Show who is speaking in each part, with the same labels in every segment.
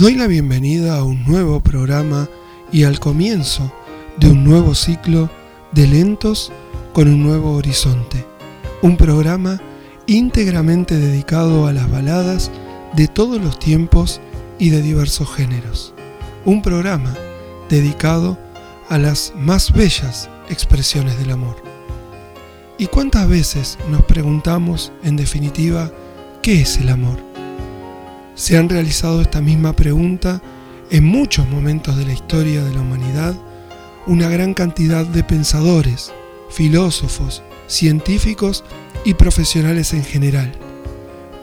Speaker 1: doy la bienvenida a un nuevo programa y al comienzo de un nuevo ciclo de lentos con un nuevo horizonte. Un programa íntegramente dedicado a las baladas de todos los tiempos y de diversos géneros. Un programa dedicado a las más bellas expresiones del amor. ¿Y cuántas veces nos preguntamos, en definitiva, qué es el amor? Se han realizado esta misma pregunta en muchos momentos de la historia de la humanidad una gran cantidad de pensadores, filósofos, científicos y profesionales en general,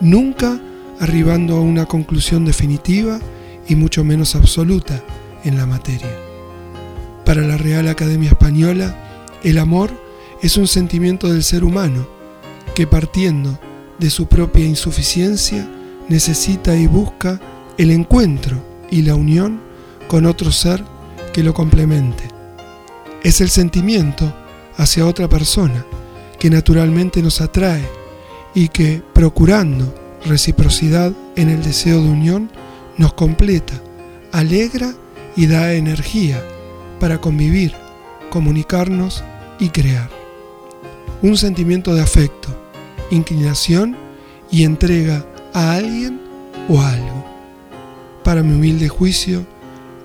Speaker 1: nunca arribando a una conclusión definitiva y mucho menos absoluta en la materia. Para la Real Academia Española, el amor es un sentimiento del ser humano que partiendo de su propia insuficiencia necesita y busca el encuentro y la unión con otro ser que lo complemente. Es el sentimiento hacia otra persona que naturalmente nos atrae y que, procurando reciprocidad en el deseo de unión, nos completa, alegra y da energía para convivir, comunicarnos y crear. Un sentimiento de afecto, inclinación y entrega a alguien o a algo. Para mi humilde juicio,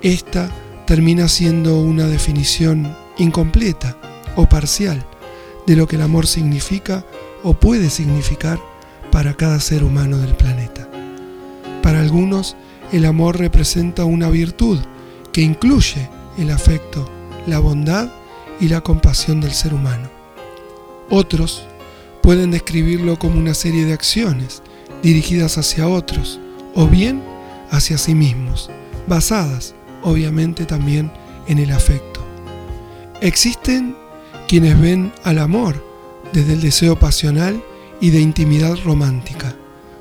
Speaker 1: esta termina siendo una definición incompleta o parcial de lo que el amor significa o puede significar para cada ser humano del planeta. Para algunos, el amor representa una virtud que incluye el afecto, la bondad y la compasión del ser humano. Otros pueden describirlo como una serie de acciones dirigidas hacia otros o bien hacia sí mismos, basadas obviamente también en el afecto. Existen quienes ven al amor desde el deseo pasional y de intimidad romántica,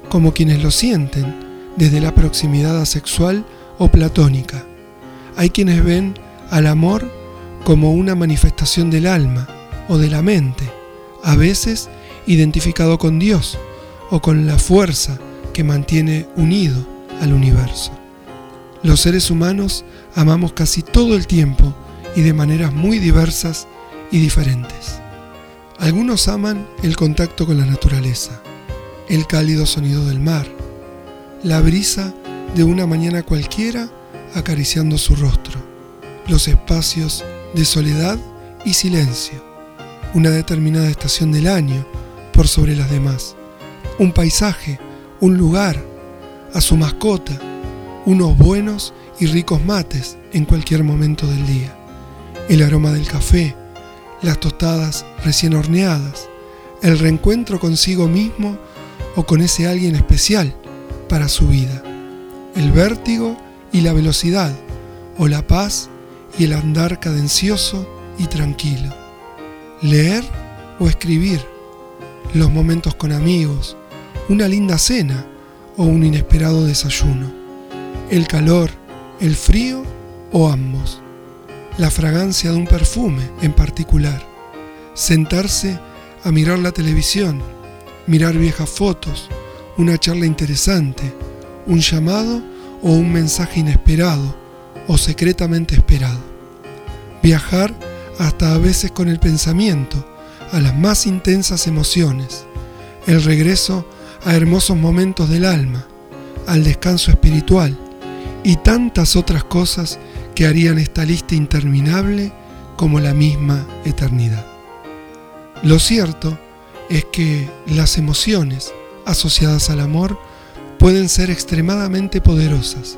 Speaker 1: como quienes lo sienten desde la proximidad asexual o platónica. Hay quienes ven al amor como una manifestación del alma o de la mente, a veces identificado con Dios o con la fuerza que mantiene unido al universo. Los seres humanos amamos casi todo el tiempo y de maneras muy diversas y diferentes. Algunos aman el contacto con la naturaleza, el cálido sonido del mar, la brisa de una mañana cualquiera acariciando su rostro, los espacios de soledad y silencio, una determinada estación del año por sobre las demás, un paisaje, un lugar, a su mascota, unos buenos y ricos mates en cualquier momento del día. El aroma del café, las tostadas recién horneadas, el reencuentro consigo mismo o con ese alguien especial para su vida, el vértigo y la velocidad, o la paz y el andar cadencioso y tranquilo, leer o escribir, los momentos con amigos, una linda cena o un inesperado desayuno, el calor, el frío o ambos. La fragancia de un perfume en particular, sentarse a mirar la televisión, mirar viejas fotos, una charla interesante, un llamado o un mensaje inesperado o secretamente esperado. Viajar hasta a veces con el pensamiento a las más intensas emociones, el regreso hermosos momentos del alma, al descanso espiritual y tantas otras cosas que harían esta lista interminable como la misma eternidad. Lo cierto es que las emociones asociadas al amor pueden ser extremadamente poderosas,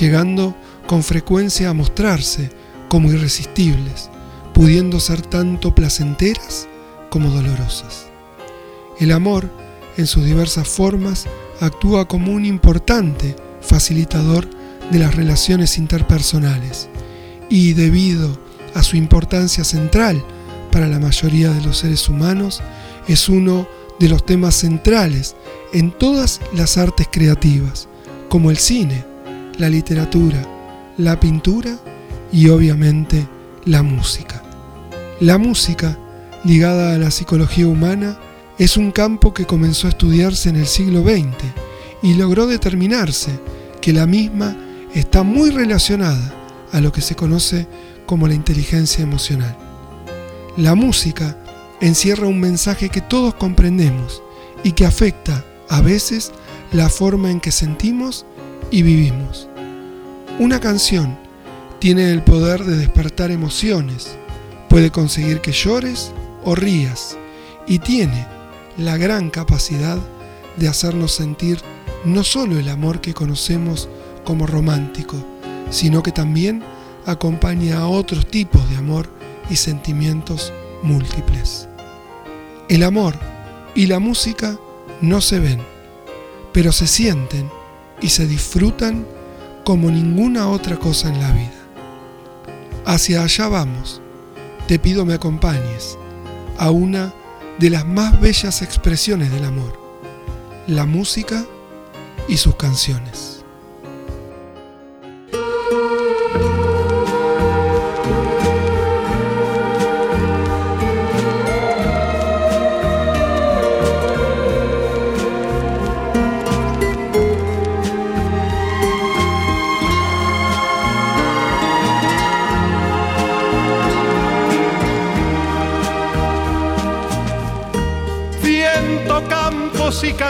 Speaker 1: llegando con frecuencia a mostrarse como irresistibles, pudiendo ser tanto placenteras como dolorosas. El amor, en sus diversas formas, actúa como un importante facilitador de las relaciones interpersonales y debido a su importancia central para la mayoría de los seres humanos, es uno de los temas centrales en todas las artes creativas, como el cine, la literatura, la pintura y obviamente la música. La música, ligada a la psicología humana, es un campo que comenzó a estudiarse en el siglo XX y logró determinarse que la misma está muy relacionada a lo que se conoce como la inteligencia emocional. La música encierra un mensaje que todos comprendemos y que afecta a veces la forma en que sentimos y vivimos. Una canción tiene el poder de despertar emociones, puede conseguir que llores o rías y tiene la gran capacidad de hacernos sentir no solo el amor que conocemos como romántico, sino que también acompaña a otros tipos de amor y sentimientos múltiples. El amor y la música no se ven, pero se sienten y se disfrutan como ninguna otra cosa en la vida. Hacia allá vamos. Te pido me acompañes a una de las más bellas expresiones del amor, la música y sus canciones.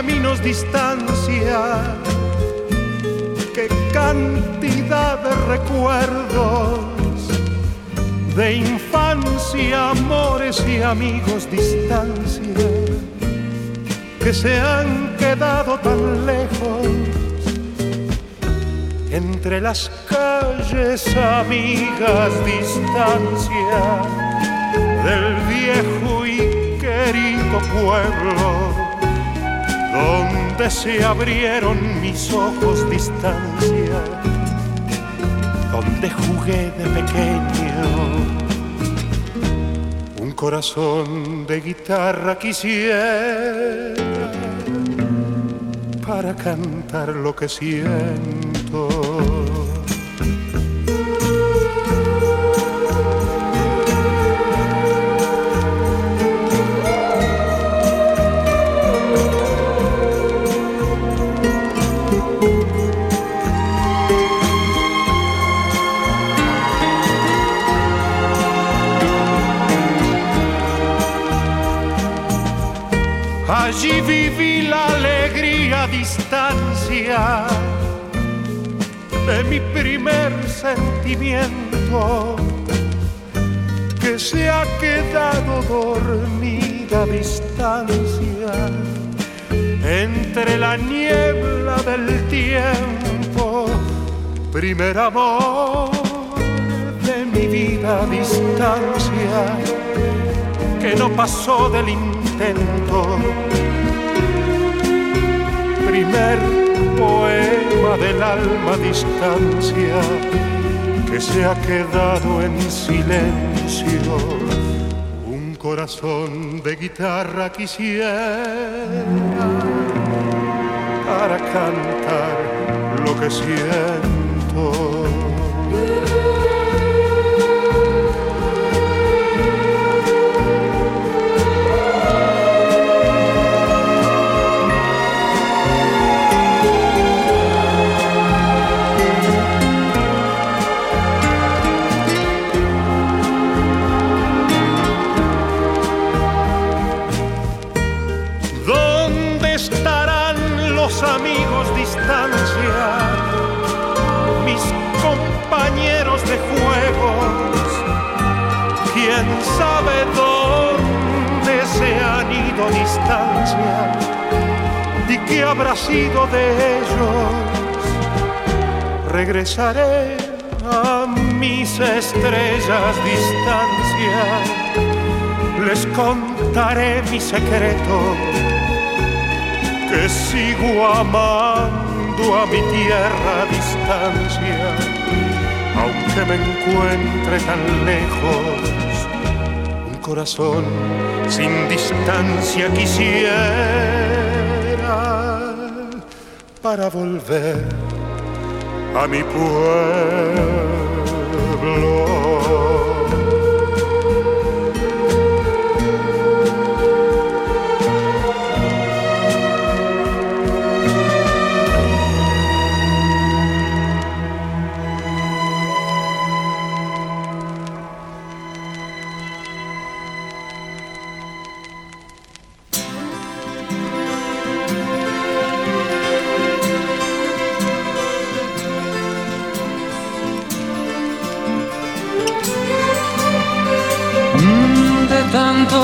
Speaker 2: Caminos distancia. Qué cantidad de recuerdos de infancia, amores y amigos distancia que se han quedado tan lejos entre las calles amigas distancia del viejo y querido pueblo donde se abrieron mis ojos distancia, donde jugué de pequeño. Un corazón de guitarra quisiera para cantar lo que siento Allí viví la alegría a distancia de mi primer sentimiento que se ha quedado dormida a distancia entre la niebla del tiempo, primer amor de mi vida a distancia que no pasó del Primer poema del alma distancia que se ha quedado en silencio. Un corazón de guitarra quisiera para cantar lo que siento. Distancia y qué habrá sido de ellos. Regresaré a mis estrellas distancia, les contaré mi secreto, que sigo amando a mi tierra distancia, aunque me encuentre tan lejos corazón sin distancia quisiera para volver a mi pueblo.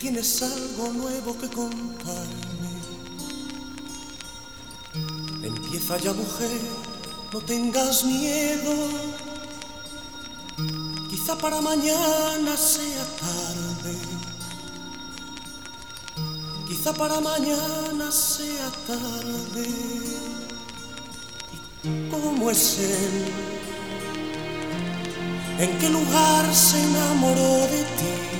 Speaker 3: Tienes algo nuevo que contarme. Empieza ya mujer, no tengas miedo. Quizá para mañana sea tarde. Quizá para mañana sea tarde. cómo es él? ¿En qué lugar se enamoró de ti?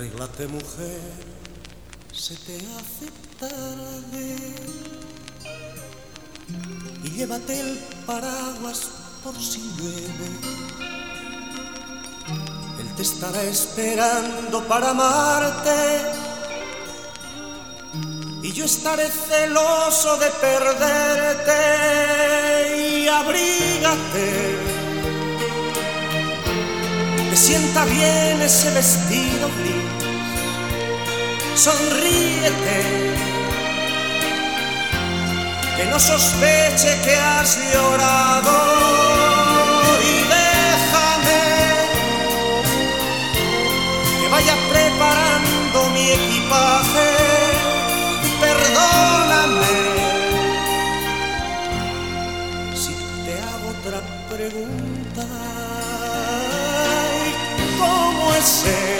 Speaker 3: Arréglate mujer, se te hace tarde y llévate el paraguas por si llueve. Él te estará esperando para amarte y yo estaré celoso de perderte y abrígate sienta bien ese vestido gris. Sonríete, que no sospeche que has llorado y déjame que vaya preparando mi equipaje. Perdóname si te hago otra pregunta es él?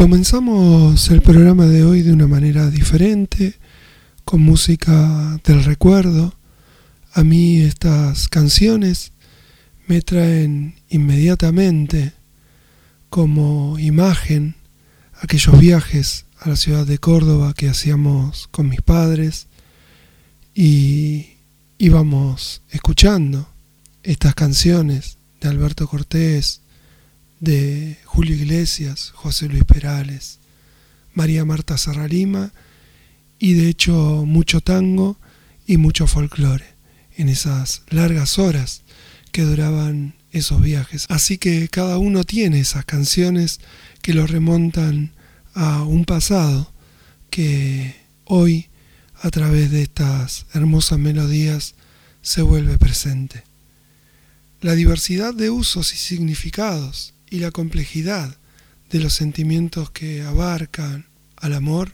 Speaker 1: comenzamos el programa de hoy de una manera diferente, con música del recuerdo, a mí estas canciones me traen inmediatamente como imagen aquellos viajes a la ciudad de Córdoba que hacíamos con mis padres y íbamos escuchando estas canciones de Alberto Cortés, de Julio Iglesias, José Luis Perales, María Marta Serralima y de hecho mucho tango y mucho folclore en esas largas horas que duraban esos viajes. Así que cada uno tiene esas canciones que lo remontan a un pasado que hoy a través de estas hermosas melodías se vuelve presente. La diversidad de usos y significados y la complejidad de los sentimientos que abarcan al amor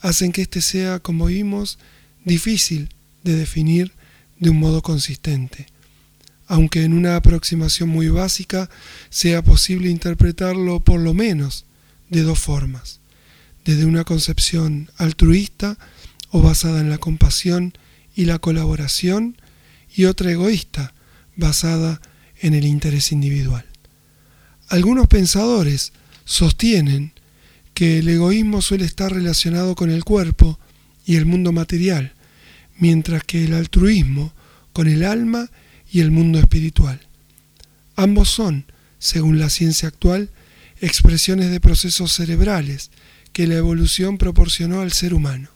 Speaker 1: hacen que éste sea, como vimos, difícil de definir de un modo consistente, aunque en una aproximación muy básica sea posible interpretarlo por lo menos de dos formas, desde una concepción altruista o basada en la compasión y la colaboración, y otra egoísta, basada en el interés individual. Algunos pensadores sostienen que el egoísmo suele estar relacionado con el cuerpo y el mundo material, mientras que el altruismo con el alma y el mundo espiritual. Ambos son, según la ciencia actual, expresiones de procesos cerebrales que la evolución proporcionó al ser humano.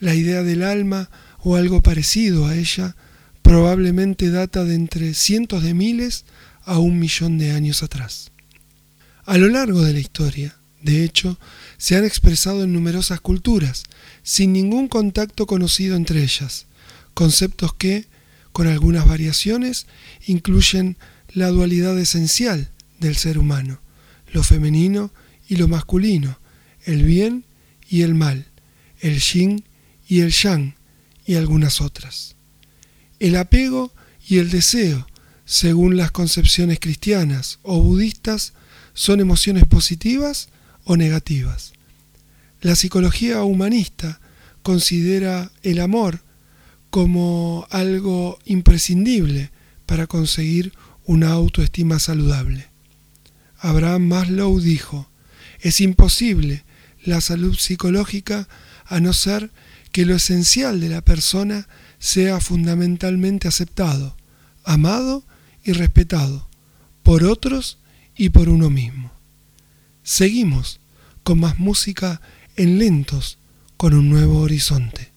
Speaker 1: La idea del alma o algo parecido a ella probablemente data de entre cientos de miles a un millón de años atrás. A lo largo de la historia, de hecho, se han expresado en numerosas culturas, sin ningún contacto conocido entre ellas, conceptos que, con algunas variaciones, incluyen la dualidad esencial del ser humano, lo femenino y lo masculino, el bien y el mal, el yin y el yang, y algunas otras. El apego y el deseo, según las concepciones cristianas o budistas, son emociones positivas o negativas. La psicología humanista considera el amor como algo imprescindible para conseguir una autoestima saludable. Abraham Maslow dijo, es imposible la salud psicológica a no ser que lo esencial de la persona sea fundamentalmente aceptado, amado respetado por otros y por uno mismo. Seguimos con más música en lentos con un nuevo horizonte.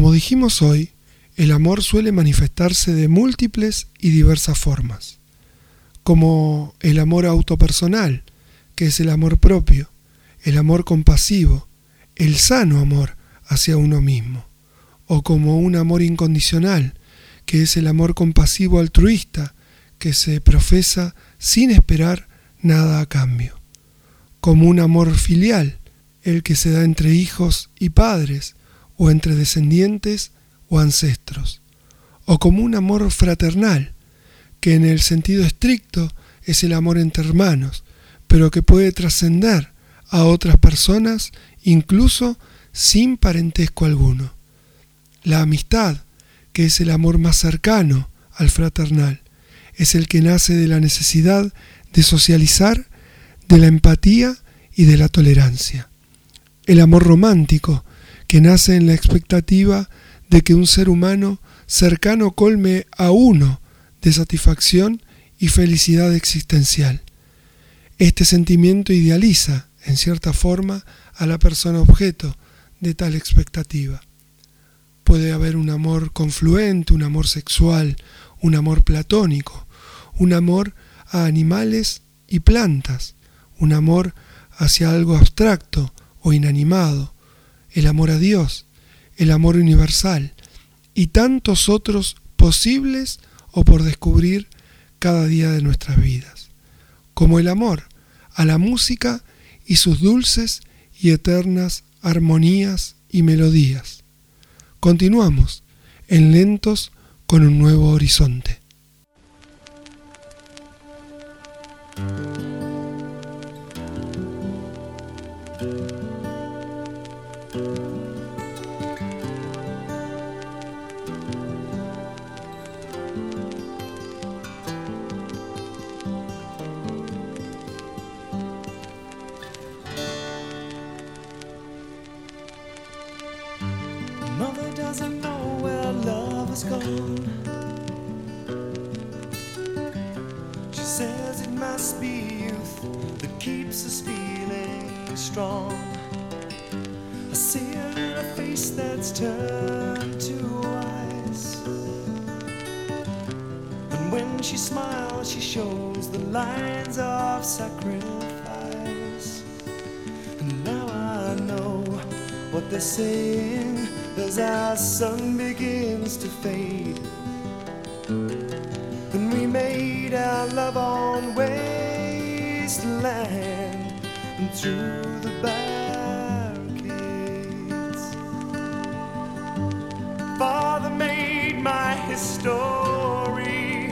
Speaker 1: Como dijimos hoy, el amor suele manifestarse de múltiples y diversas formas, como el amor autopersonal, que es el amor propio, el amor compasivo, el sano amor hacia uno mismo, o como un amor incondicional, que es el amor compasivo altruista, que se profesa sin esperar nada a cambio, como un amor filial, el que se da entre hijos y padres, o entre descendientes o ancestros, o como un amor fraternal, que en el sentido estricto es el amor entre hermanos, pero que puede trascender a otras personas incluso sin parentesco alguno. La amistad, que es el amor más cercano al fraternal, es el que nace de la necesidad de socializar, de la empatía y de la tolerancia. El amor romántico, que nace en la expectativa de que un ser humano cercano colme a uno de satisfacción y felicidad existencial. Este sentimiento idealiza, en cierta forma, a la persona objeto de tal expectativa. Puede haber un amor confluente, un amor sexual, un amor platónico, un amor a animales y plantas, un amor hacia algo abstracto o inanimado, el amor a Dios, el amor universal y tantos otros posibles o por descubrir cada día de nuestras vidas, como el amor a la música y sus dulces y eternas armonías y melodías. Continuamos en lentos con un nuevo horizonte.
Speaker 4: Keeps us feeling strong. I see it in a face that's turned to ice. And when she smiles, she shows the lines of sacrifice. And now I know what they're saying as our sun begins to fade. And we made our love on wasteland and through the barricades. Father made my history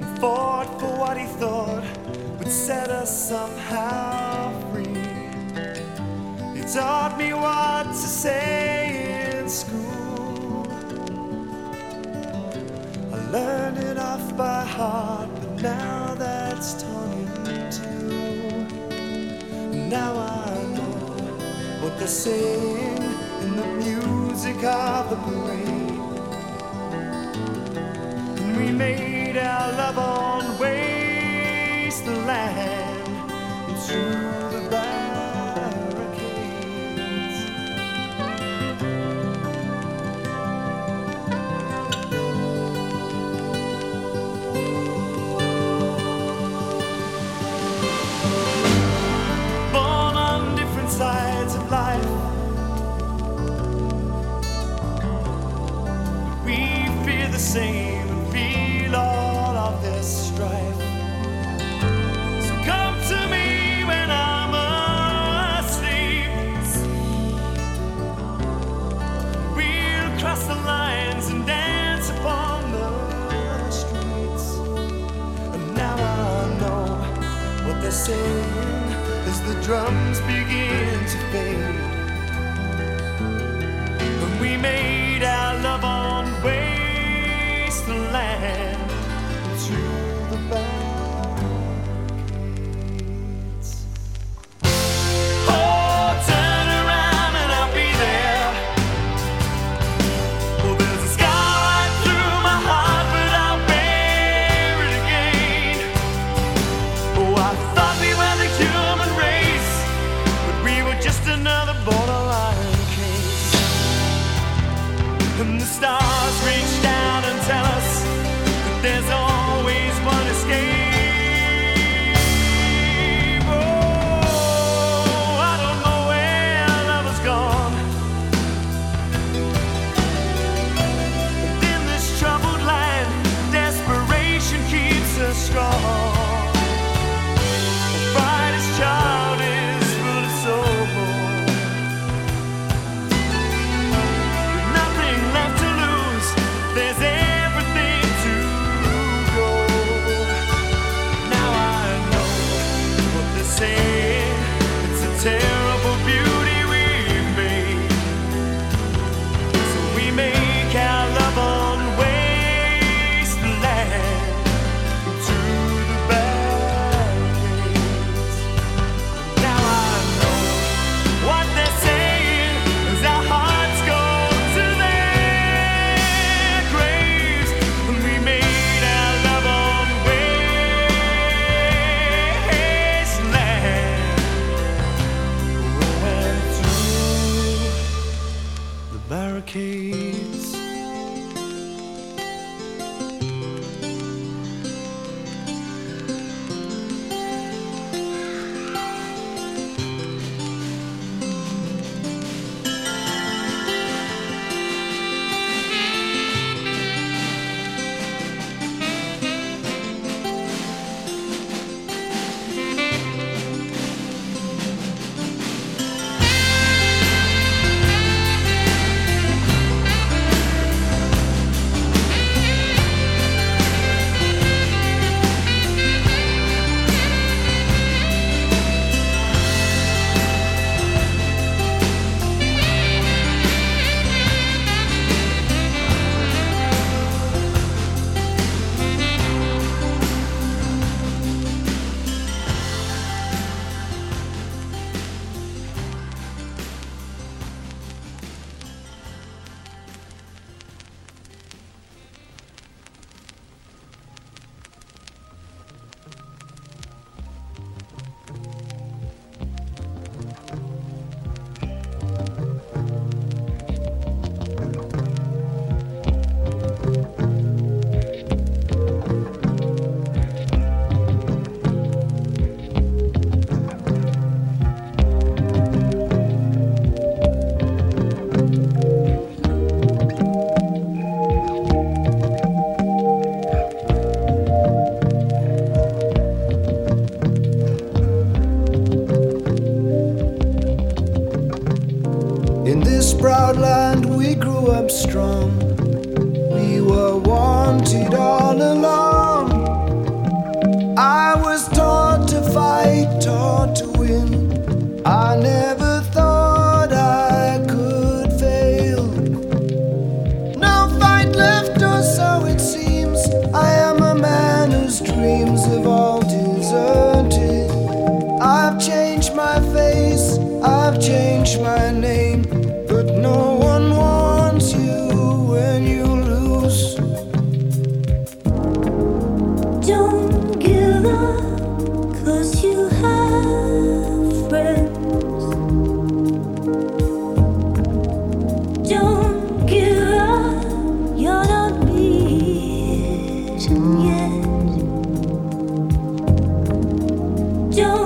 Speaker 4: and fought for what he thought would set us somehow free. He taught me what to say in school. I learned it off by heart, now that's torn in two. Now I know what they're saying in the music of the parade. And we made our love on wasteland and through drums begin to fade.
Speaker 5: Don't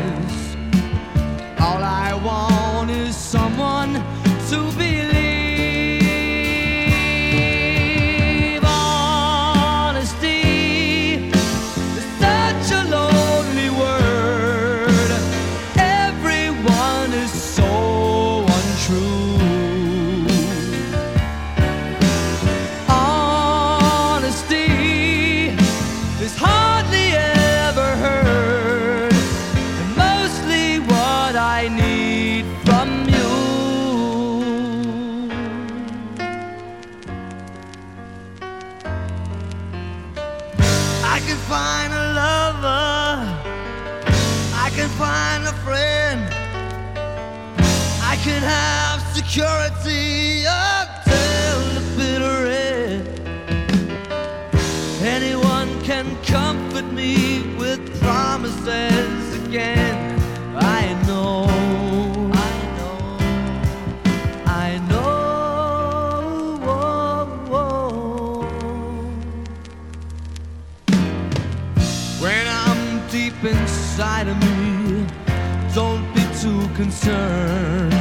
Speaker 6: Too concerned.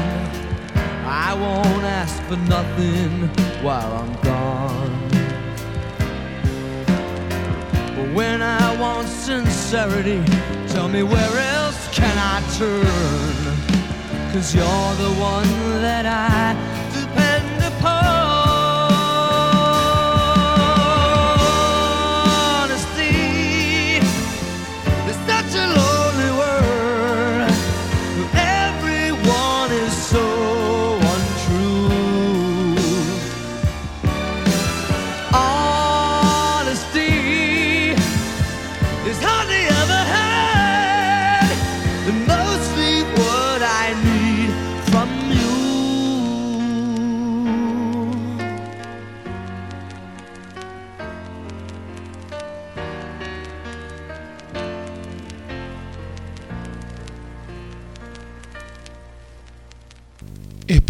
Speaker 6: I won't ask for nothing while I'm gone. But when I want sincerity, tell me where else can I turn? Cause you're the one that I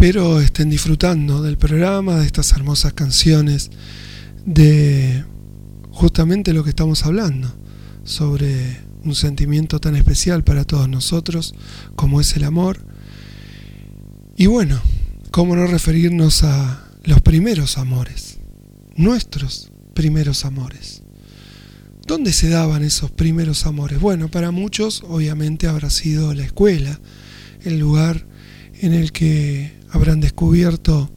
Speaker 1: Espero estén disfrutando del programa, de estas hermosas canciones, de justamente lo que estamos hablando, sobre un sentimiento tan especial para todos nosotros como es el amor. Y bueno, ¿cómo no referirnos a los primeros amores? Nuestros primeros amores. ¿Dónde se daban esos primeros amores? Bueno, para muchos obviamente habrá sido la escuela, el lugar en el que habrán descubierto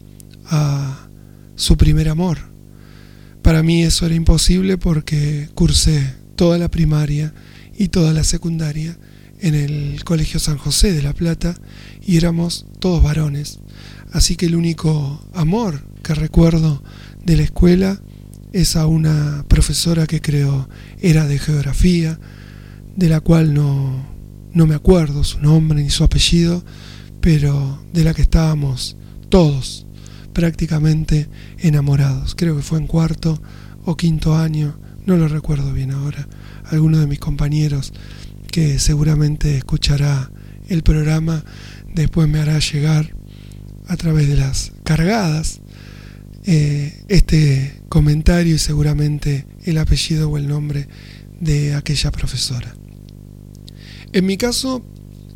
Speaker 1: a su primer amor. Para mí eso era imposible porque cursé toda la primaria y toda la secundaria en el Colegio San José de La Plata y éramos todos varones. Así que el único amor que recuerdo de la escuela es a una profesora que creo era de geografía, de la cual no, no me acuerdo su nombre ni su apellido, pero de la que estábamos todos prácticamente enamorados. Creo que fue en cuarto o quinto año, no lo recuerdo bien ahora. Alguno de mis compañeros que seguramente escuchará el programa después me hará llegar a través de las cargadas eh, este comentario y seguramente el apellido o el nombre de aquella profesora. En mi caso,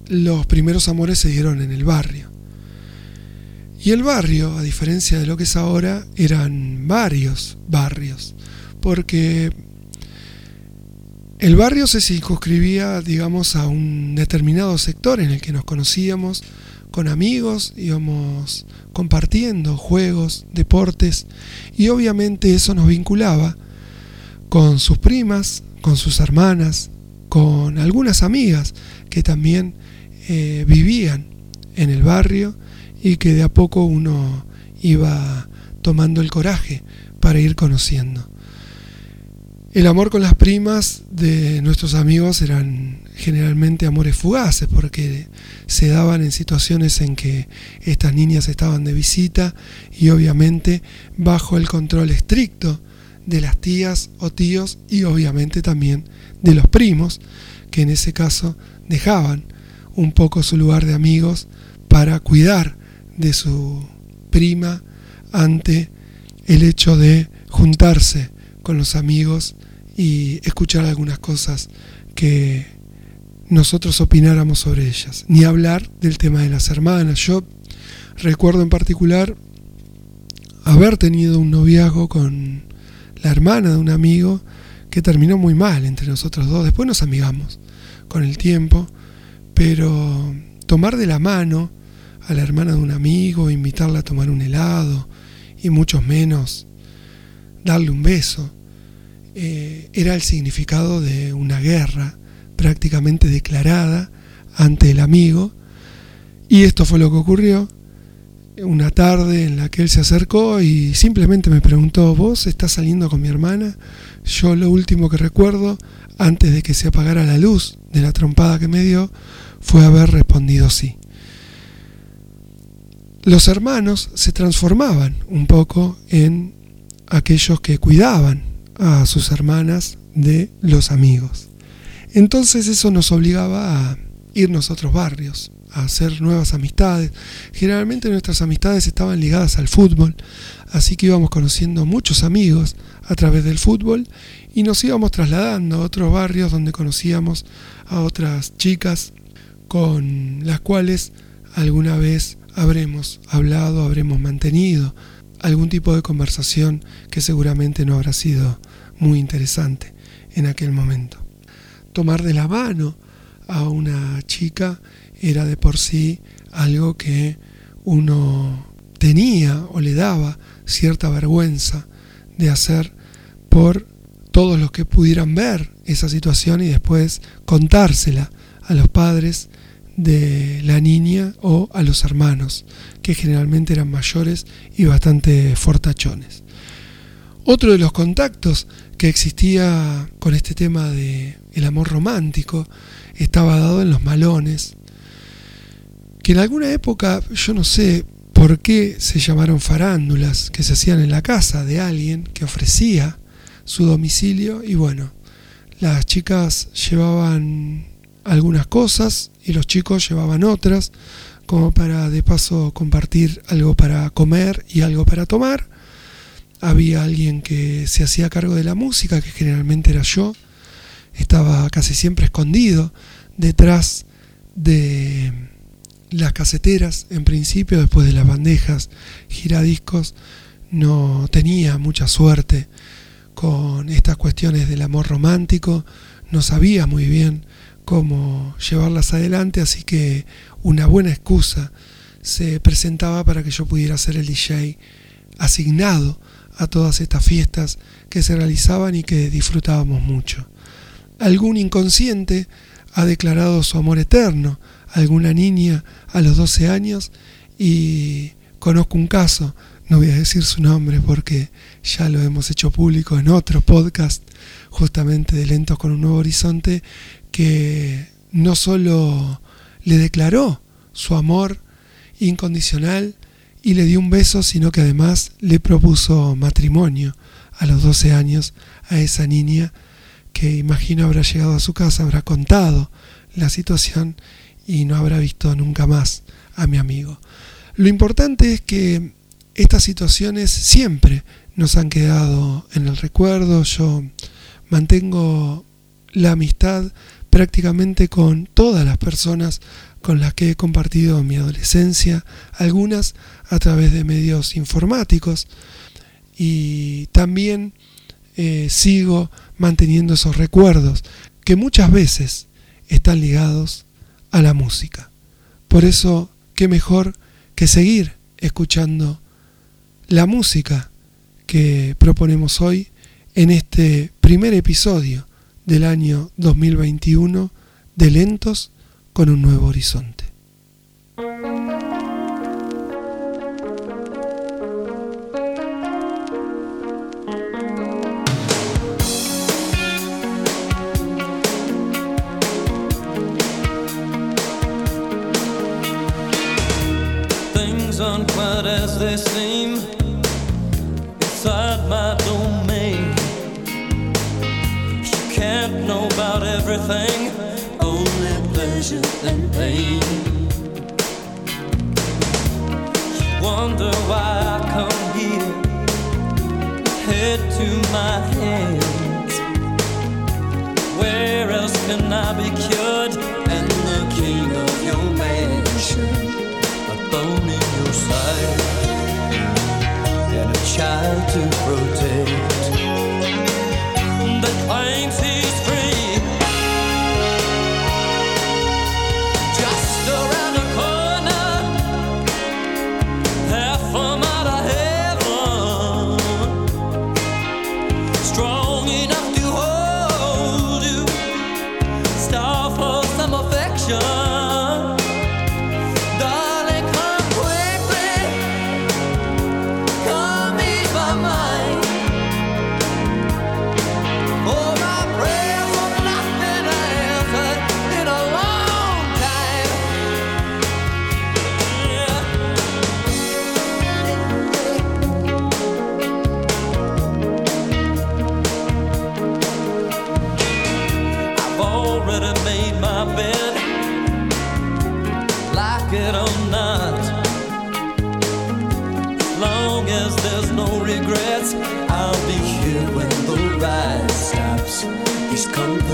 Speaker 1: los primeros amores se dieron en el barrio. Y el barrio, a diferencia de lo que es ahora, eran varios barrios, porque el barrio se circunscribía, digamos, a un determinado sector en el que nos conocíamos con amigos, íbamos compartiendo juegos, deportes, y obviamente eso nos vinculaba con sus primas, con sus hermanas, con algunas amigas que también eh, vivían en el barrio y que de a poco uno iba tomando el coraje para ir conociendo. El amor con las primas de nuestros amigos eran generalmente amores fugaces porque se daban en situaciones en que estas niñas estaban de visita y obviamente bajo el control estricto de las tías o tíos y obviamente también de los primos que en ese caso dejaban un poco su lugar de amigos para cuidar de su prima ante el hecho de juntarse con los amigos y escuchar algunas cosas que nosotros opináramos sobre ellas, ni hablar del tema de las hermanas. Yo recuerdo en particular haber tenido un noviazgo con la hermana de un amigo que terminó muy mal entre nosotros dos. Después nos amigamos con el tiempo, pero tomar de la mano a la hermana de un amigo, invitarla a tomar un helado y mucho menos darle un beso, eh, era el significado de una guerra prácticamente declarada ante el amigo. Y esto fue lo que ocurrió. Una tarde en la que él se acercó y simplemente me preguntó, ¿vos estás saliendo con mi hermana? Yo lo último que recuerdo, antes de que se apagara la luz de la trompada que me dio, fue haber respondido sí. Los hermanos se transformaban un poco en aquellos que cuidaban a sus hermanas de los amigos. Entonces eso nos obligaba a irnos a otros barrios, a hacer nuevas amistades. Generalmente nuestras amistades estaban ligadas al fútbol, así que íbamos conociendo muchos amigos a través del fútbol y nos íbamos trasladando a otros barrios donde conocíamos a otras chicas con las cuales alguna vez habremos hablado, habremos mantenido algún tipo de conversación que seguramente no habrá sido muy interesante en aquel momento. Tomar de la mano a una chica era de por sí algo que uno tenía o le daba cierta vergüenza de hacer por todos los que pudieran ver esa situación y después contársela a los padres de la niña o a los hermanos, que generalmente eran mayores y bastante fortachones. Otro de los contactos que existía con este tema de el amor romántico estaba dado en los malones, que en alguna época yo no sé por qué se llamaron farándulas, que se hacían en la casa de alguien que ofrecía su domicilio y bueno, las chicas llevaban algunas cosas y los chicos llevaban otras, como para de paso compartir algo para comer y algo para tomar. Había alguien que se hacía cargo de la música, que generalmente era yo, estaba casi siempre escondido detrás de las caseteras, en principio, después de las bandejas, giradiscos, no tenía mucha suerte con estas cuestiones del amor romántico, no sabía muy bien cómo llevarlas adelante, así que una buena excusa se presentaba para que yo pudiera ser el DJ asignado a todas estas fiestas que se realizaban y que disfrutábamos mucho. Algún inconsciente ha declarado su amor eterno a alguna niña a los 12 años y conozco un caso, no voy a decir su nombre porque ya lo hemos hecho público en otro podcast, justamente de Lentos con un Nuevo Horizonte, que no solo le declaró su amor incondicional, y le dio un beso, sino que además le propuso matrimonio a los 12 años a esa niña que imagino habrá llegado a su casa, habrá contado la situación y no habrá visto nunca más a mi amigo. Lo importante es que estas situaciones siempre nos han quedado en el recuerdo. Yo mantengo la amistad prácticamente con todas las personas con las que he compartido mi adolescencia, algunas a través de medios informáticos y también eh, sigo manteniendo esos recuerdos que muchas veces están ligados a la música. Por eso, qué mejor que seguir escuchando la música que proponemos hoy en este primer episodio del año 2021 de Lentos con un nuevo horizonte.
Speaker 6: Things aren't quite as they seem everything, only pleasure and pain. Wonder why I come here, head to my hands. Where else can I be cured? And the king of your mansion, a bone in your side, and a child to protect. That claims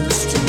Speaker 6: the
Speaker 1: street.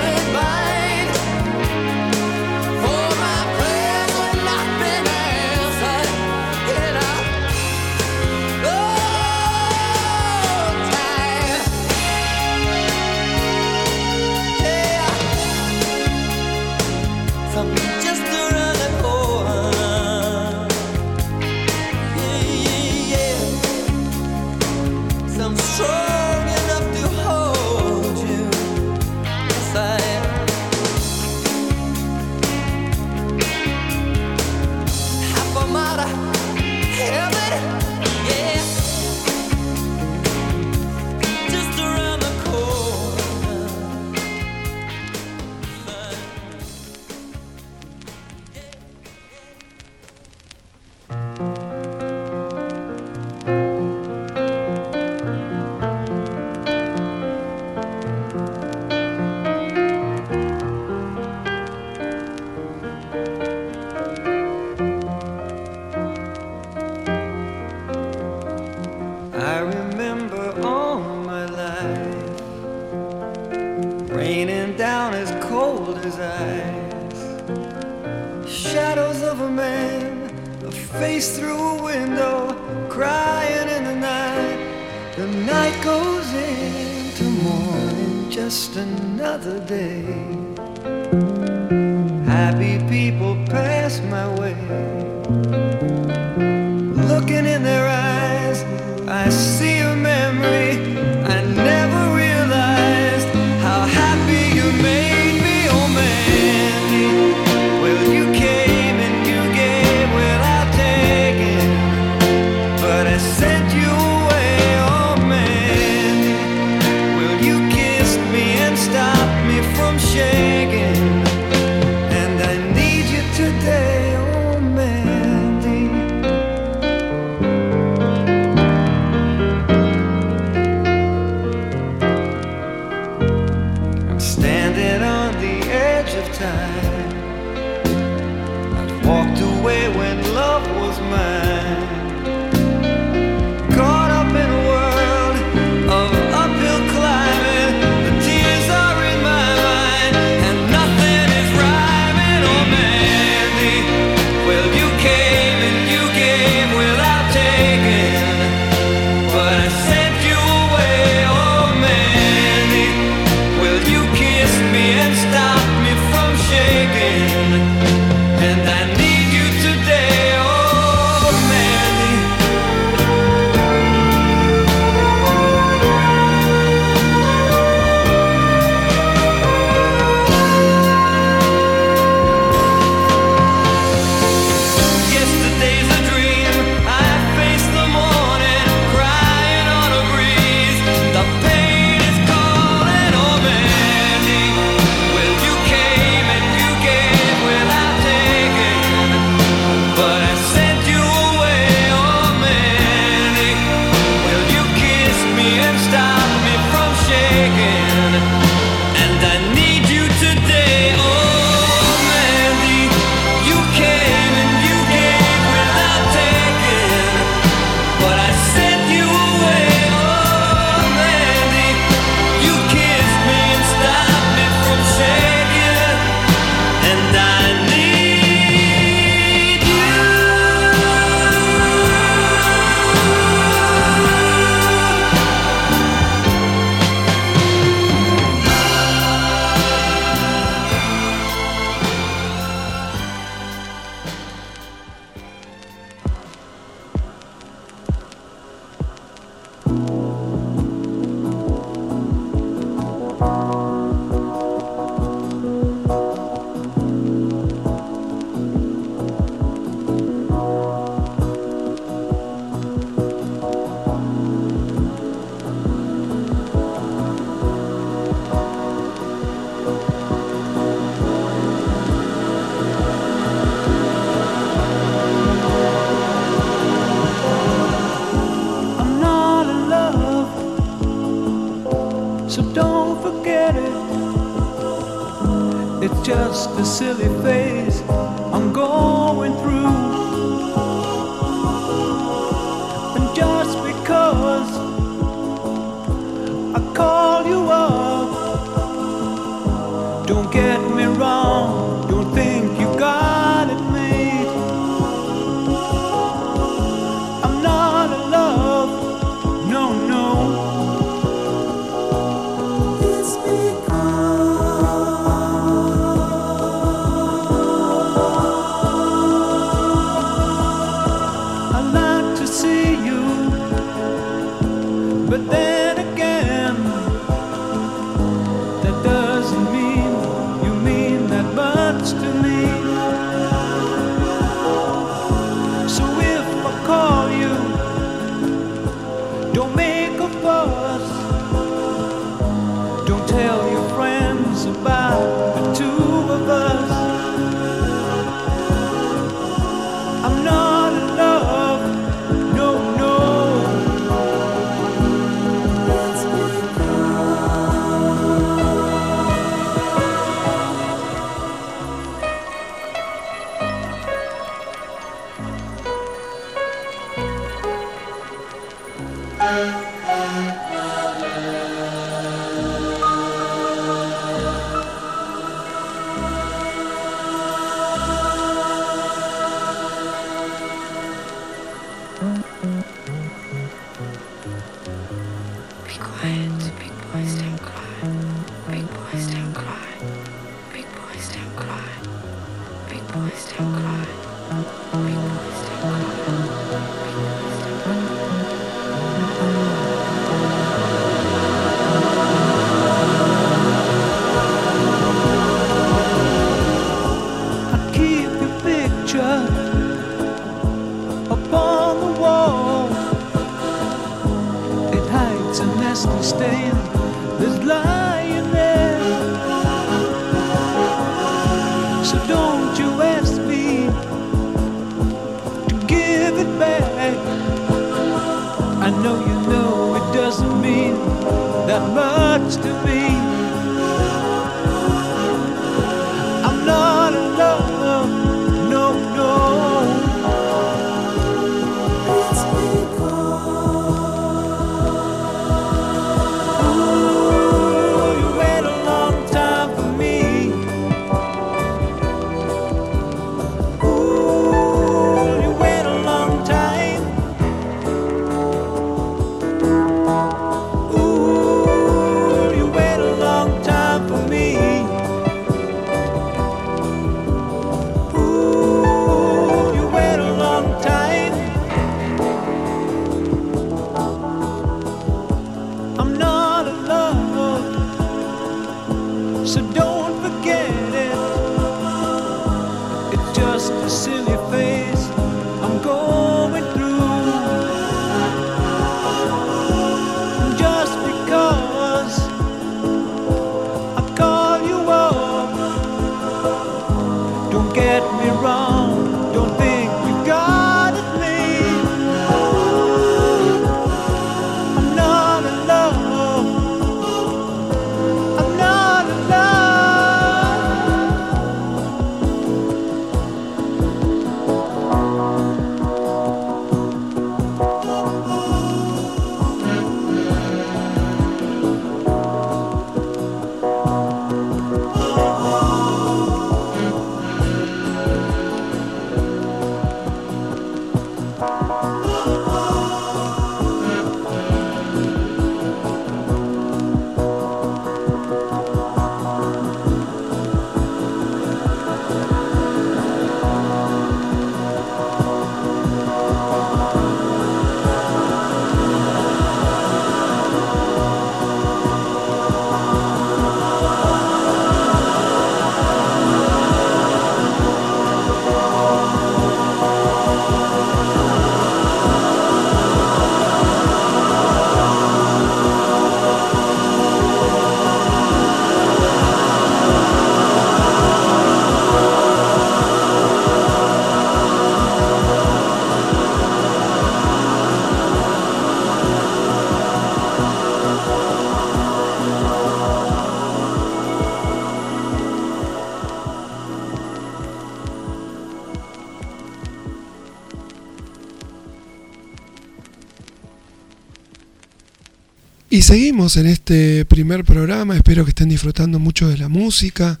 Speaker 1: Seguimos en este primer programa, espero que estén disfrutando mucho de la música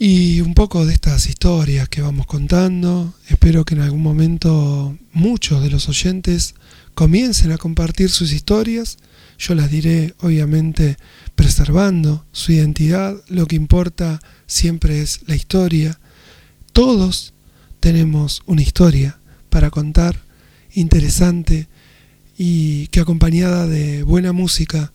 Speaker 1: y un poco de estas historias que vamos contando. Espero que en algún momento muchos de los oyentes comiencen a compartir sus historias. Yo las diré obviamente preservando su identidad. Lo que importa siempre es la historia. Todos tenemos una historia para contar, interesante y que acompañada de buena música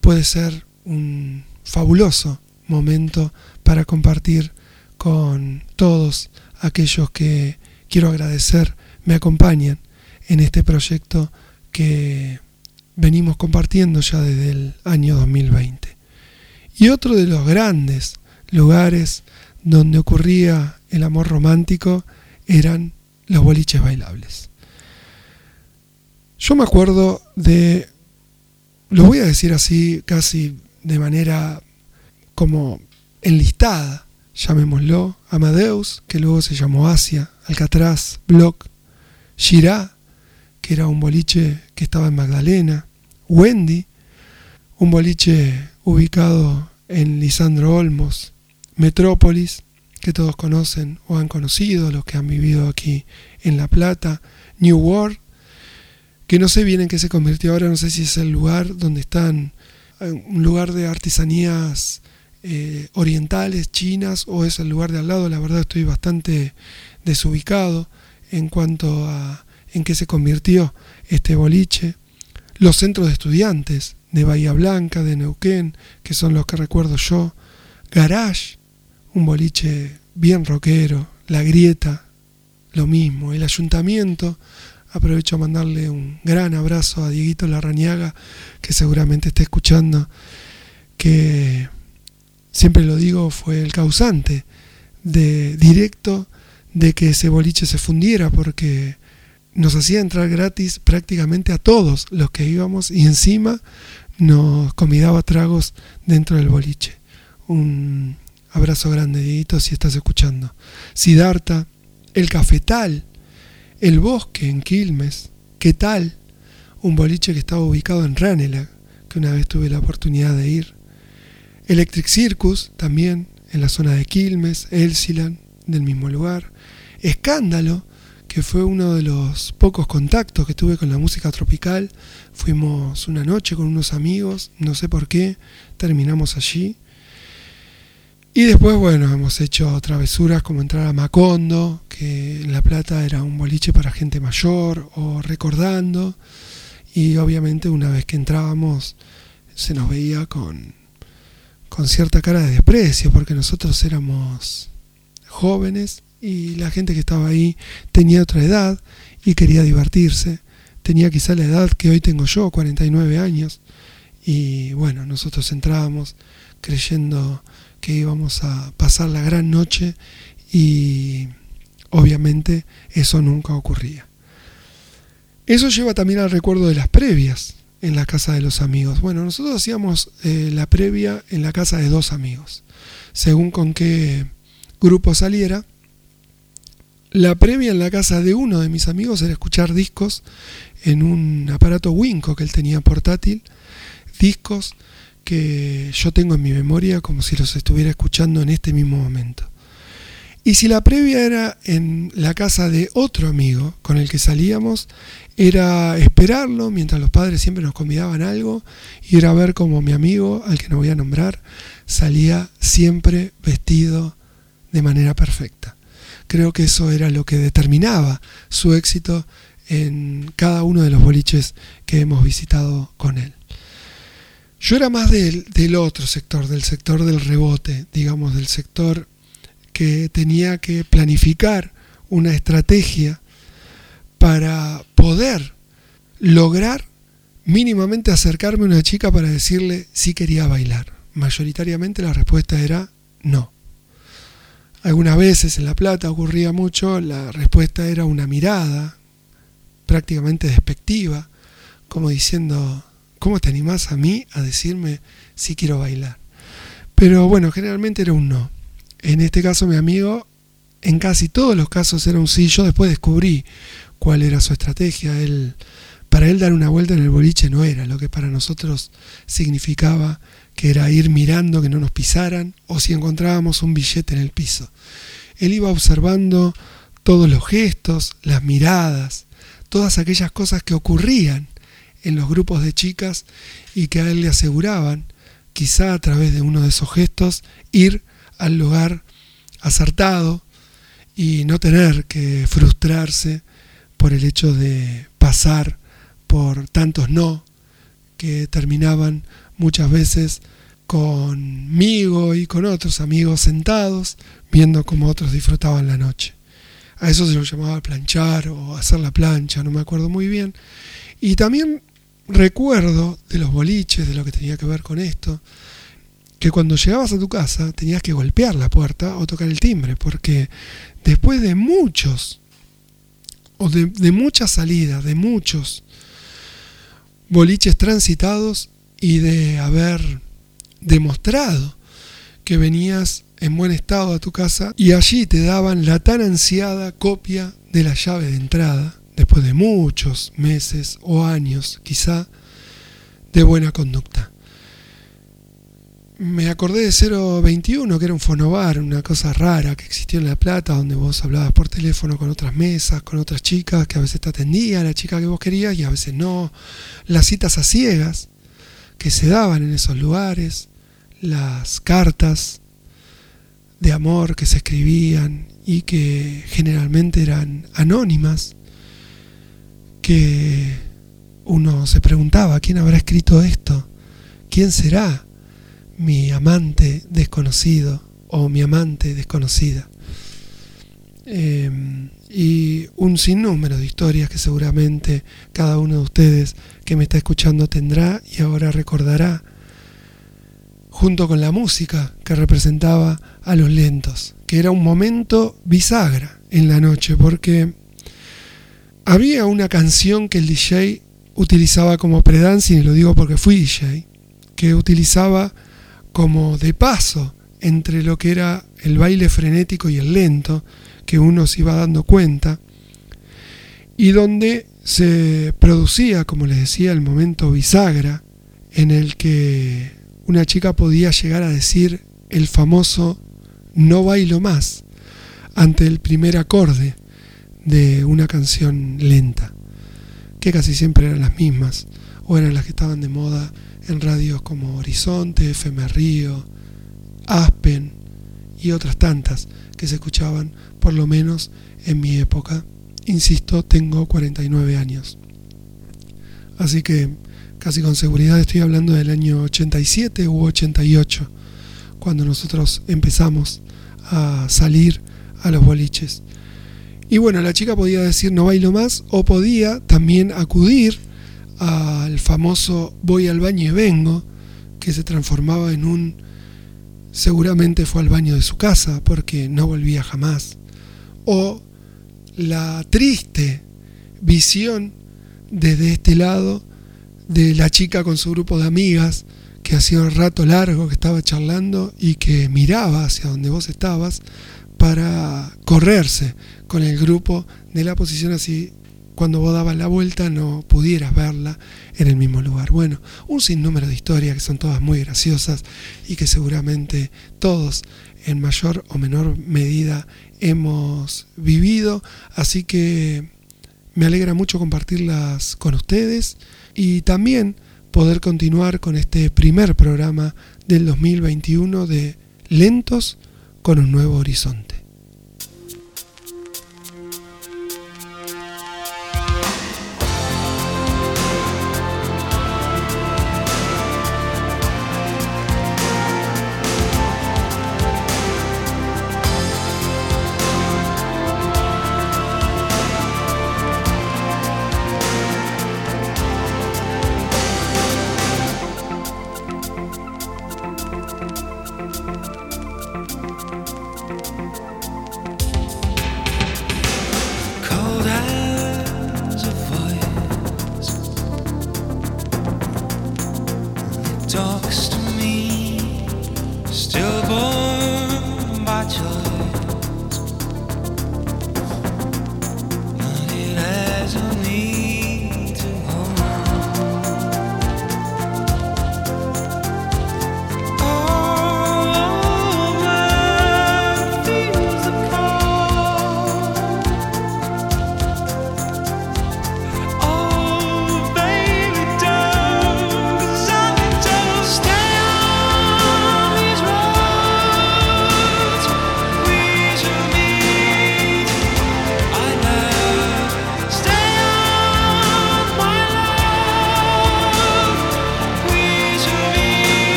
Speaker 1: puede ser un fabuloso momento para compartir con todos aquellos que quiero agradecer me acompañan en este proyecto que venimos compartiendo ya desde el año 2020. Y otro de los grandes lugares donde ocurría el amor romántico eran los boliches bailables. Yo me acuerdo de, lo voy a decir así, casi de manera como enlistada, llamémoslo, Amadeus, que luego se llamó Asia, Alcatraz, Block, Girá, que era un boliche que estaba en Magdalena, Wendy, un boliche ubicado en Lisandro Olmos, Metrópolis, que todos conocen o han conocido, los que han vivido aquí en La Plata, New World, que no sé bien en qué se convirtió ahora, no sé si es el lugar donde están, eh, un lugar de artesanías eh, orientales, chinas, o es el lugar de al lado, la verdad estoy bastante desubicado en cuanto a en qué se convirtió este boliche. Los centros de estudiantes de Bahía Blanca, de Neuquén, que son los que recuerdo yo. Garage, un boliche bien rockero. La Grieta, lo mismo. El ayuntamiento, aprovecho a mandarle un gran abrazo a Dieguito Larrañaga, que seguramente está escuchando, que siempre lo digo, fue el causante de directo de que ese boliche se fundiera, porque nos hacía entrar gratis prácticamente a todos los que íbamos y encima nos convidaba tragos dentro del boliche. Un abrazo grande, Dieguito, si estás escuchando. Sidarta, el cafetal, el bosque en Quilmes, ¿qué tal? Un boliche que estaba ubicado en Ranelagh, que una vez tuve la oportunidad de ir. Electric Circus, también en la zona de Quilmes, Elsilan, del mismo lugar. Escándalo, que fue uno de los pocos contactos que tuve con la música tropical. Fuimos una noche con unos amigos, no sé por qué, terminamos allí. Y después, bueno, hemos hecho travesuras como entrar a Macondo, que en La Plata era un boliche para gente mayor, o recordando. Y obviamente una vez que entrábamos se nos veía con, con cierta cara de desprecio, porque nosotros éramos jóvenes y la gente que estaba ahí tenía otra edad y quería divertirse. Tenía quizá la edad que hoy tengo yo, 49 años. Y bueno, nosotros entrábamos creyendo que íbamos a pasar la gran noche y obviamente eso nunca ocurría. Eso lleva también al recuerdo de las previas en la casa de los amigos. Bueno, nosotros hacíamos eh, la previa en la casa de dos amigos, según con qué grupo saliera. La previa en la casa de uno de mis amigos era escuchar discos en un aparato Winco que él tenía portátil, discos que yo tengo en mi memoria como si los estuviera escuchando en este mismo momento. Y si la previa era en la casa de otro amigo con el que salíamos, era esperarlo mientras los padres siempre nos convidaban algo y era ver cómo mi amigo, al que no voy a nombrar, salía siempre vestido de manera perfecta. Creo que eso era lo que determinaba su éxito en cada uno de los boliches que hemos visitado con él. Yo era más del, otro sector, del sector del rebote, digamos, del sector que tenía que planificar una estrategia para poder lograr mínimamente acercarme a una chica para decirle si quería bailar. Mayoritariamente la respuesta era no. Algunas veces en La Plata ocurría mucho, la respuesta era una mirada prácticamente despectiva, como diciendo, ¿cómo te animás a mí a decirme si quiero bailar? Pero bueno, generalmente era un no. En este caso mi amigo, en casi todos los casos era un sí. Yo después descubrí cuál era su estrategia. Él, para él dar una vuelta en el boliche no era lo que para nosotros significaba que era ir mirando que no nos pisaran o si encontrábamos un billete en el piso. Él iba observando todos los gestos, las miradas, todas aquellas cosas que ocurrían en los grupos de chicas y que a él le aseguraban, quizá a través de uno de esos gestos, ir al lugar acertado y no tener que frustrarse por el hecho de pasar por tantos no que terminaban muchas veces conmigo y con otros amigos sentados viendo cómo otros disfrutaban la noche. A eso se lo llamaba planchar o hacer la plancha, no me acuerdo muy bien. Y también recuerdo de los boliches, de lo que tenía que ver con esto, que cuando llegabas a tu casa tenías que golpear la puerta o tocar el timbre, porque después de muchos, o de, muchas salidas, de muchos boliches transitados y de haber demostrado que venías en buen estado a tu casa y allí te daban la tan ansiada copia de la llave de entrada, después de muchos meses o años quizá de buena conducta me acordé de 021, que era un fonobar, una cosa rara que existió en La Plata, donde vos hablabas por teléfono con otras mesas, con otras chicas, que a veces te atendía la chica que vos querías y a veces no. Las citas a ciegas que se daban en esos lugares, las cartas de amor que se escribían y que generalmente eran anónimas, que uno se preguntaba, ¿quién habrá escrito esto? ¿Quién será? mi amante desconocido o mi amante desconocida. Em, y un sinnúmero de historias que seguramente cada uno de ustedes que me está escuchando tendrá y ahora recordará, junto con la música que representaba a los lentos, que era un momento bisagra en la noche, porque había una canción que el DJ utilizaba como predancing, y lo digo porque fui DJ, que utilizaba como de paso entre lo que era el baile frenético y el lento, que uno se iba dando cuenta, y donde se producía, como les decía, el momento bisagra en el que una chica podía llegar a decir el famoso no bailo más ante el primer acorde de una canción lenta, que casi siempre eran las mismas, o eran las que estaban de moda en radios como Horizonte, FM Río, Aspen y otras tantas que se escuchaban por lo menos en mi época. Insisto, tengo 49 años. Así que casi con seguridad estoy hablando del año 87 u 88,
Speaker 7: cuando nosotros empezamos a salir a los boliches. Y bueno, la chica podía decir no bailo más o podía también acudir al famoso voy al baño y vengo, que se transformaba en un seguramente fue al baño de su casa porque no volvía jamás. O la triste visión desde este lado de la chica con su grupo de amigas que hacía un rato largo que estaba charlando y que miraba hacia donde vos estabas para correrse con el grupo de la posición así cuando vos dabas la vuelta no pudieras verla en el mismo lugar. Bueno, un sinnúmero de historias que son todas muy graciosas y que seguramente todos en mayor o menor medida hemos vivido, así que me alegra mucho compartirlas con ustedes y también poder continuar con este primer programa del 2021 de Lentos con un nuevo horizonte.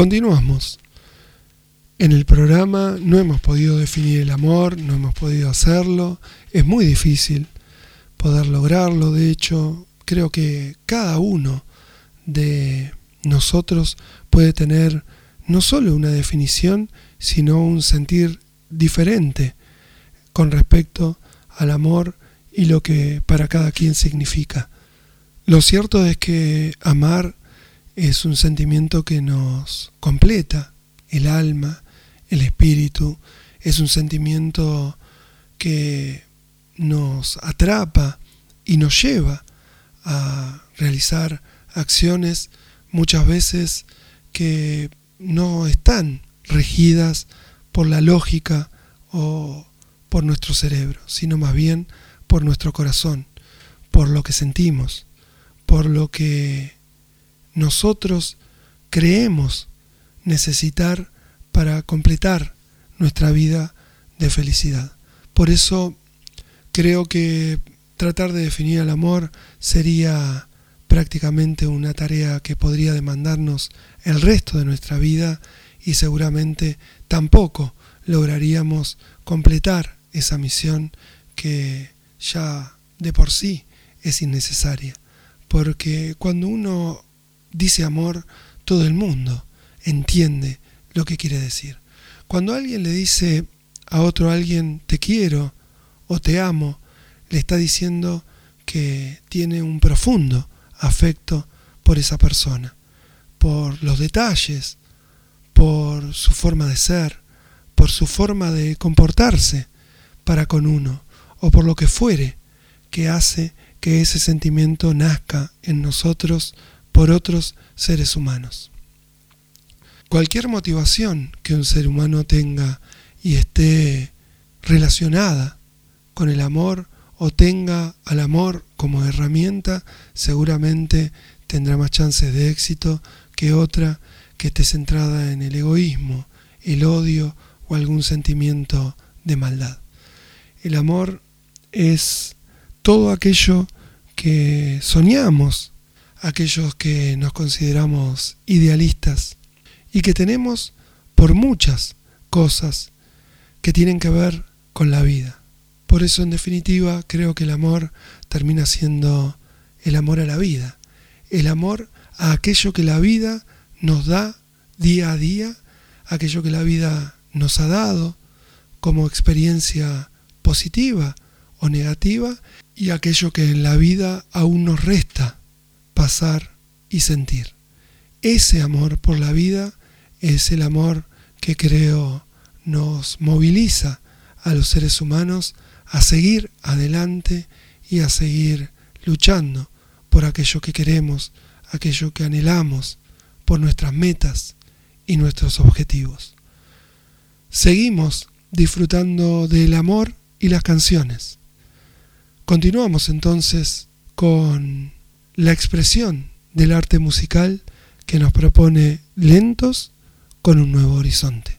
Speaker 1: Continuamos. En el programa no hemos podido definir el amor, no hemos podido hacerlo, es muy difícil poder lograrlo, de hecho creo que cada uno de nosotros puede tener no solo una definición, sino un sentir diferente con respecto al amor y lo que para cada quien significa. Lo cierto es que amar es un sentimiento que nos completa. El alma, el espíritu, es un sentimiento que nos atrapa y nos lleva a realizar acciones muchas veces que no están regidas por la lógica o por nuestro cerebro, sino más bien por nuestro corazón, por lo que sentimos, por lo que nosotros creemos necesitar para completar nuestra vida de felicidad. Por eso creo que tratar de definir el amor sería prácticamente una tarea que podría demandarnos el resto de nuestra vida y seguramente tampoco lograríamos completar esa misión que ya de por sí es innecesaria. Porque cuando uno dice amor, todo el mundo entiende lo que quiere decir. Cuando alguien le dice a otro alguien te quiero o te amo, le está diciendo que tiene un profundo afecto por esa persona, por los detalles, por su forma de ser, por su forma de comportarse para con uno, o por lo que fuere que hace que ese sentimiento nazca en nosotros por otros seres humanos. Cualquier motivación que un ser humano tenga y esté relacionada con el amor o tenga al amor como herramienta, seguramente tendrá más chances de éxito que otra que esté centrada en el egoísmo, el odio o algún sentimiento de maldad. El amor es todo aquello que soñamos, aquellos que nos consideramos idealistas y que tenemos por muchas cosas que tienen que ver con la vida. Por eso, en definitiva, creo que el amor termina siendo el amor a la vida, el amor a aquello que la vida nos da día a día, aquello que la vida nos ha dado como experiencia positiva o negativa y aquello que en la vida aún nos resta pasar y sentir. Ese amor por la vida es el amor que creo nos moviliza a los seres humanos a seguir adelante y a seguir luchando por aquello que queremos, aquello que anhelamos, por nuestras metas y nuestros objetivos. Seguimos disfrutando del amor y las canciones. Continuamos entonces con la expresión del arte musical que nos propone lentos con un nuevo horizonte.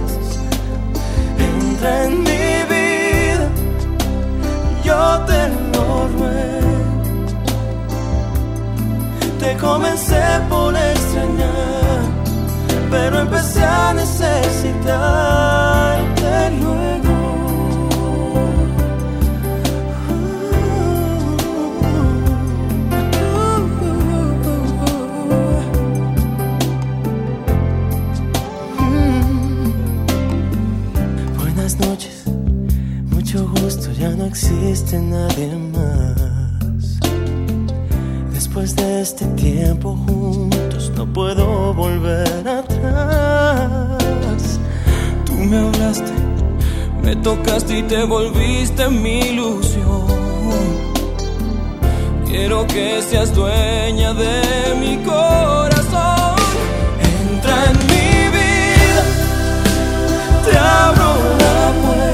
Speaker 8: en mi vida, yo te lo ruego. Te comencé por extrañar, pero empecé a necesitarte luego. no existe nadie más. Después de este tiempo juntos no puedo volver atrás.
Speaker 7: Tú me hablaste, me tocaste y te volviste mi ilusión. Quiero que seas dueña de mi corazón. Entra en mi vida, te abro la puerta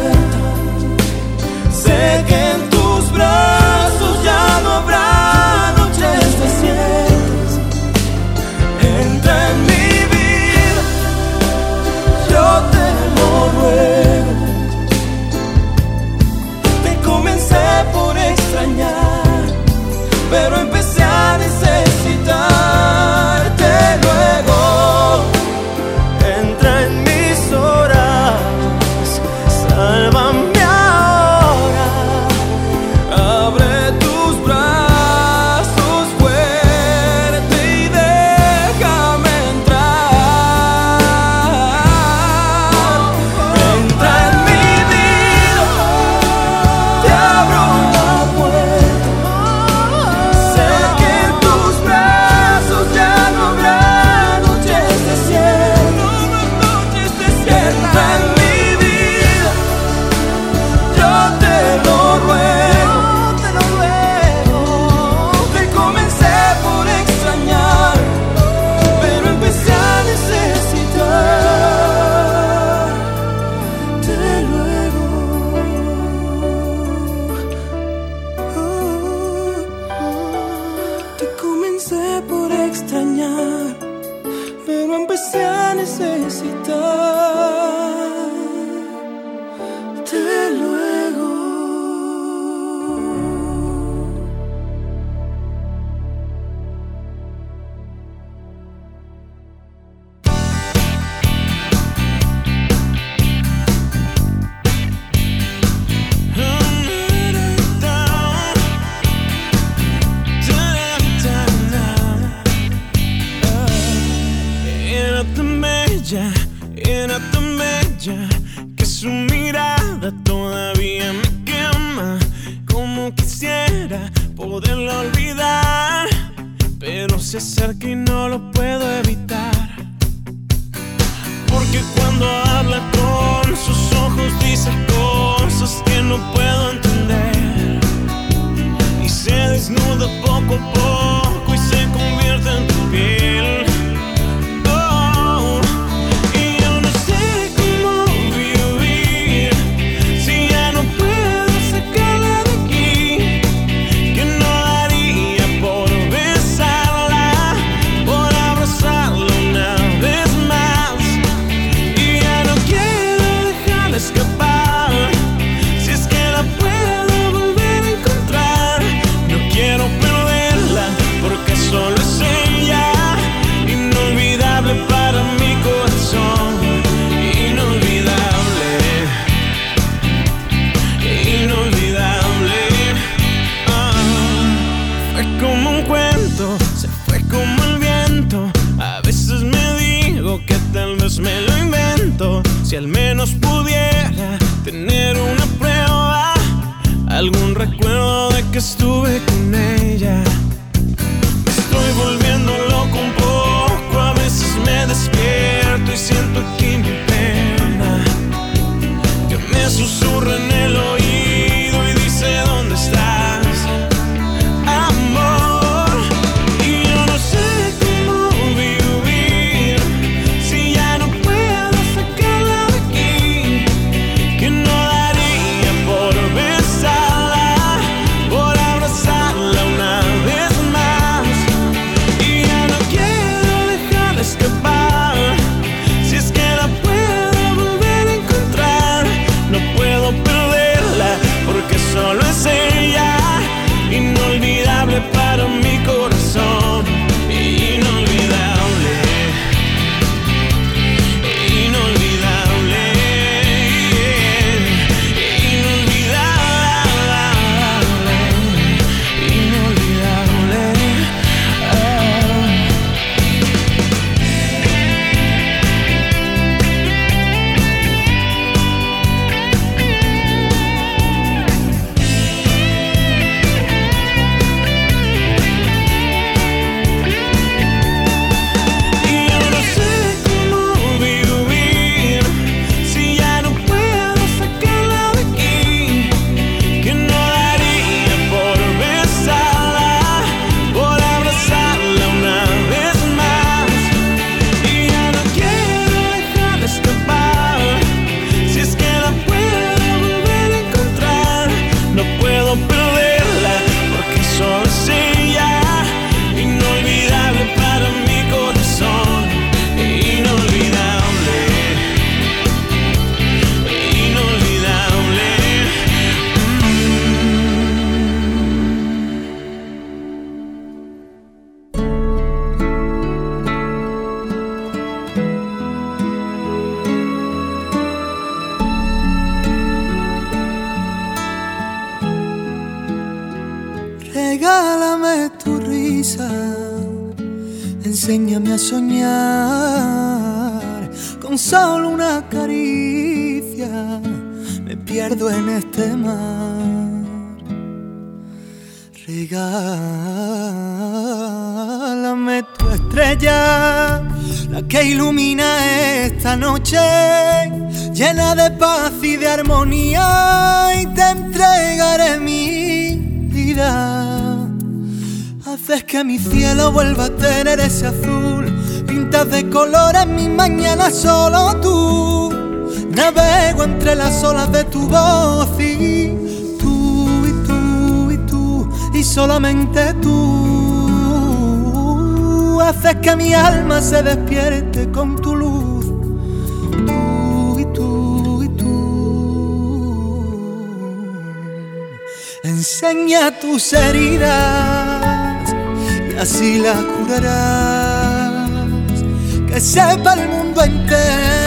Speaker 7: que en tus brazos
Speaker 9: las de tu voz y tú y tú y tú y solamente tú haces que mi alma se despierte con tu luz. Tú y tú y tú. Enseña tus heridas y así las curarás. Que sepa el mundo entero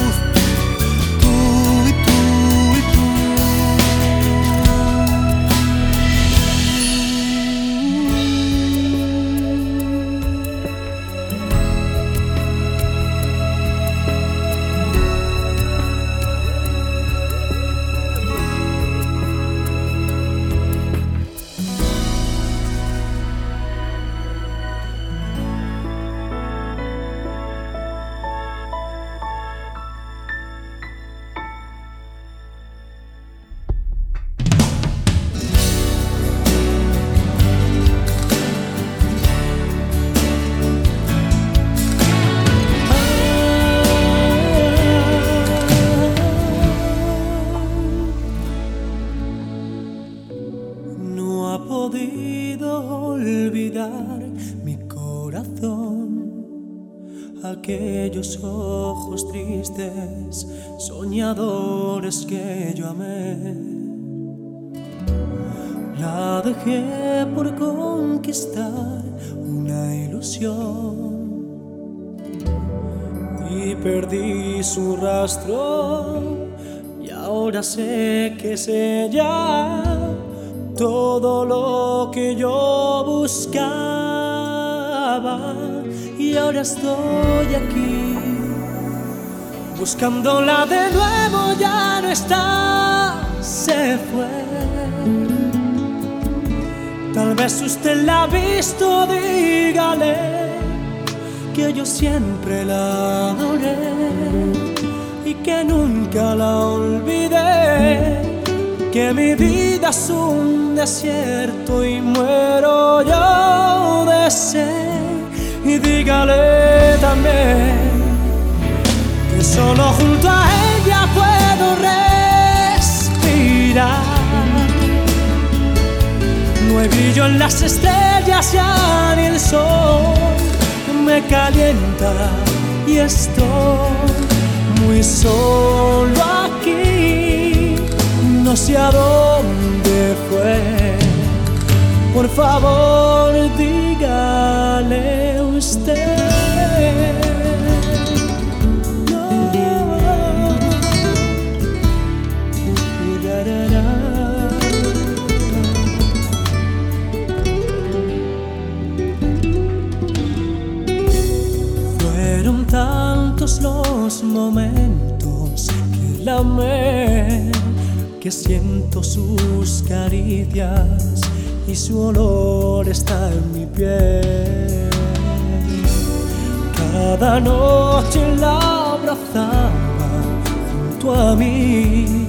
Speaker 8: Estoy aquí buscándola de nuevo ya no está se fue tal vez usted la ha visto dígale
Speaker 10: que yo siempre la adoré y que nunca la olvidé. Que mi vida es un desierto y muero yo de sed. Y dígale también que solo junto a ella puedo respirar. No hay brillo en las estrellas ya ni el sol me calienta y estoy muy solo aquí. No sé a dónde fue. Por favor, dígale y su olor está en mi piel. Cada noche la abrazaba junto a mí,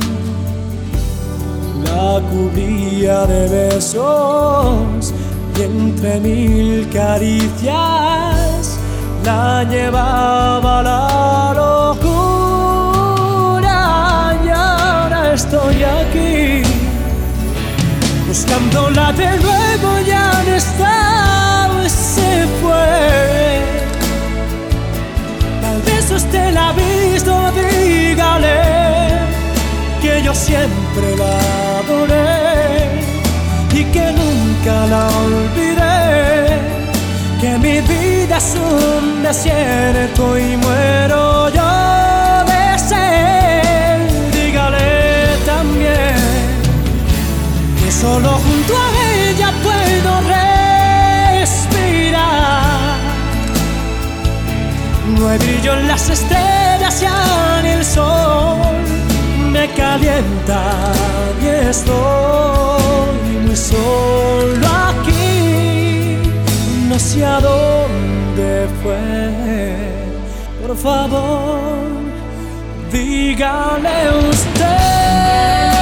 Speaker 10: la cubría de besos y entre mil caricias la llevaba a la locura. Ahora estoy aquí buscándola de nuevo ya no está se fue. Tal vez usted la ha visto dígale que yo siempre la adoré y que nunca la olvidé. Que mi vida es un desierto y muero solo junto a ella puedo respirar. No hay brillo en las estrellas ya ni el sol me calienta y estoy muy solo aquí no sé a dónde fue. Por favor, dígale usted.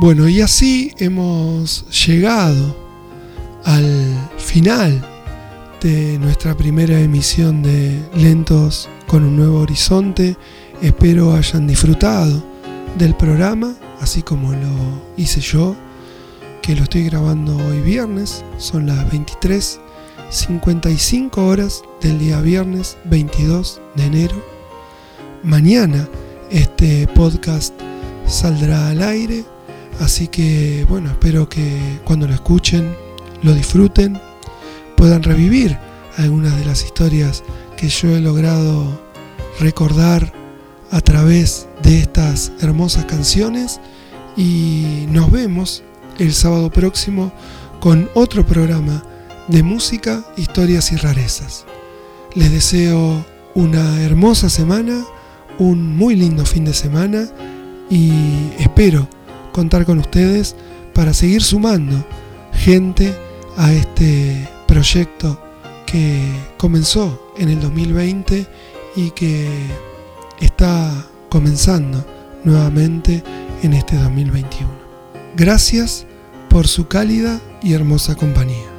Speaker 1: Bueno, y así hemos llegado al final de nuestra primera emisión de Lentos con un nuevo horizonte. Espero hayan disfrutado del programa, así como lo hice yo, que lo estoy grabando hoy viernes. Son las 23.55 horas del día viernes 22 de enero. Mañana este podcast saldrá al aire. Así que bueno, espero que cuando lo escuchen lo disfruten, puedan revivir algunas de las historias que yo he logrado recordar a través de estas hermosas canciones y nos vemos el sábado próximo con otro programa de música, historias y rarezas. Les deseo una hermosa semana, un muy lindo fin de semana y espero contar con ustedes para seguir sumando gente a este proyecto que comenzó en el 2020 y que está comenzando nuevamente en este 2021. Gracias por su cálida y hermosa compañía.